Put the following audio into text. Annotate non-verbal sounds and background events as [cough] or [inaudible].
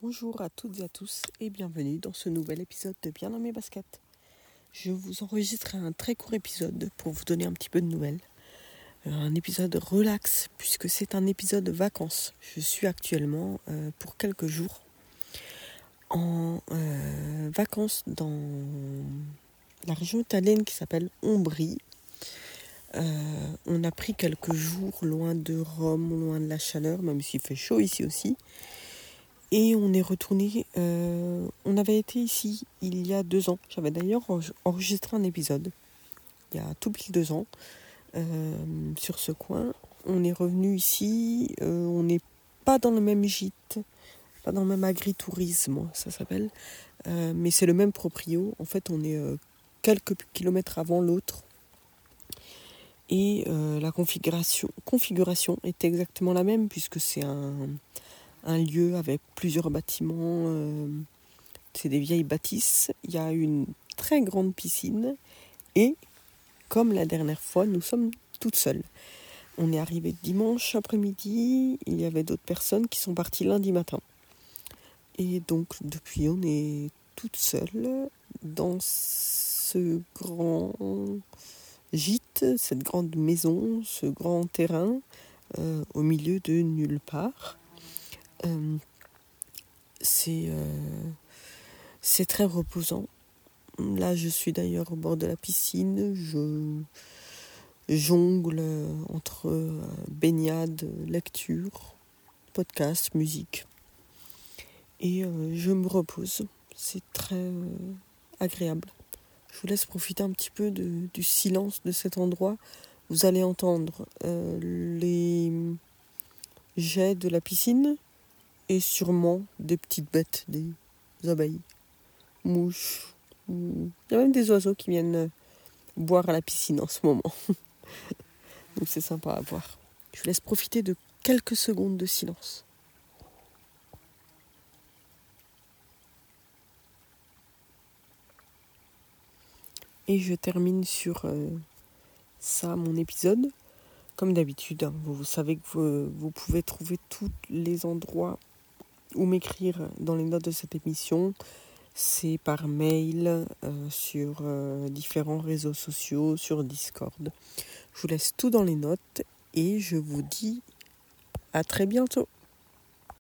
Bonjour à toutes et à tous et bienvenue dans ce nouvel épisode de Bien dans mes baskets. Je vous enregistre un très court épisode pour vous donner un petit peu de nouvelles. Euh, un épisode relax puisque c'est un épisode de vacances. Je suis actuellement euh, pour quelques jours en euh, vacances dans la région italienne qui s'appelle Ombrie. on a pris quelques jours loin de Rome, loin de la chaleur, même s'il fait chaud ici aussi. Et on est retourné. Euh, on avait été ici il y a deux ans. J'avais d'ailleurs enregistré un épisode il y a tout pile deux ans euh, sur ce coin. On est revenu ici. Euh, on n'est pas dans le même gîte, pas dans le même agritourisme, ça s'appelle. mais c'est le même proprio. En fait, on est quelques kilomètres avant l'autre. Et la configuration, configuration est exactement la même puisque c'est un un lieu avec plusieurs bâtiments. Euh, c'est des vieilles bâtisses. Il y a une très grande piscine. Et, comme la dernière fois, nous sommes toutes seules. On est arrivé dimanche après-midi. Il y avait d'autres personnes qui sont parties lundi matin. Et donc, depuis, on est toutes seules dans ce grand gîte, cette grande maison, ce grand terrain, euh, au milieu de nulle part. Euh, euh, c'est très reposant. Là, je suis d'ailleurs au bord de la piscine. Je jongle entre euh, baignade, lecture, podcast, musique. Et je me repose. C'est très agréable. Je vous laisse profiter un petit peu du silence de cet endroit. Vous allez entendre les jets de la piscine, et sûrement des petites bêtes, des abeilles, mouches. Il y a même des oiseaux qui viennent euh, boire à la piscine en ce moment. [laughs] Donc c'est sympa à voir. Je vous laisse profiter de quelques secondes de silence. Et je termine sur euh, ça, mon épisode. Comme d'habitude, hein, vous, savez que vous, vous, pouvez trouver tous les endroits ou m'écrire dans les notes de cette émission. C'est par mail, euh, sur euh, différents réseaux sociaux, sur Discord. Je vous laisse tout dans les notes et je vous dis à très bientôt.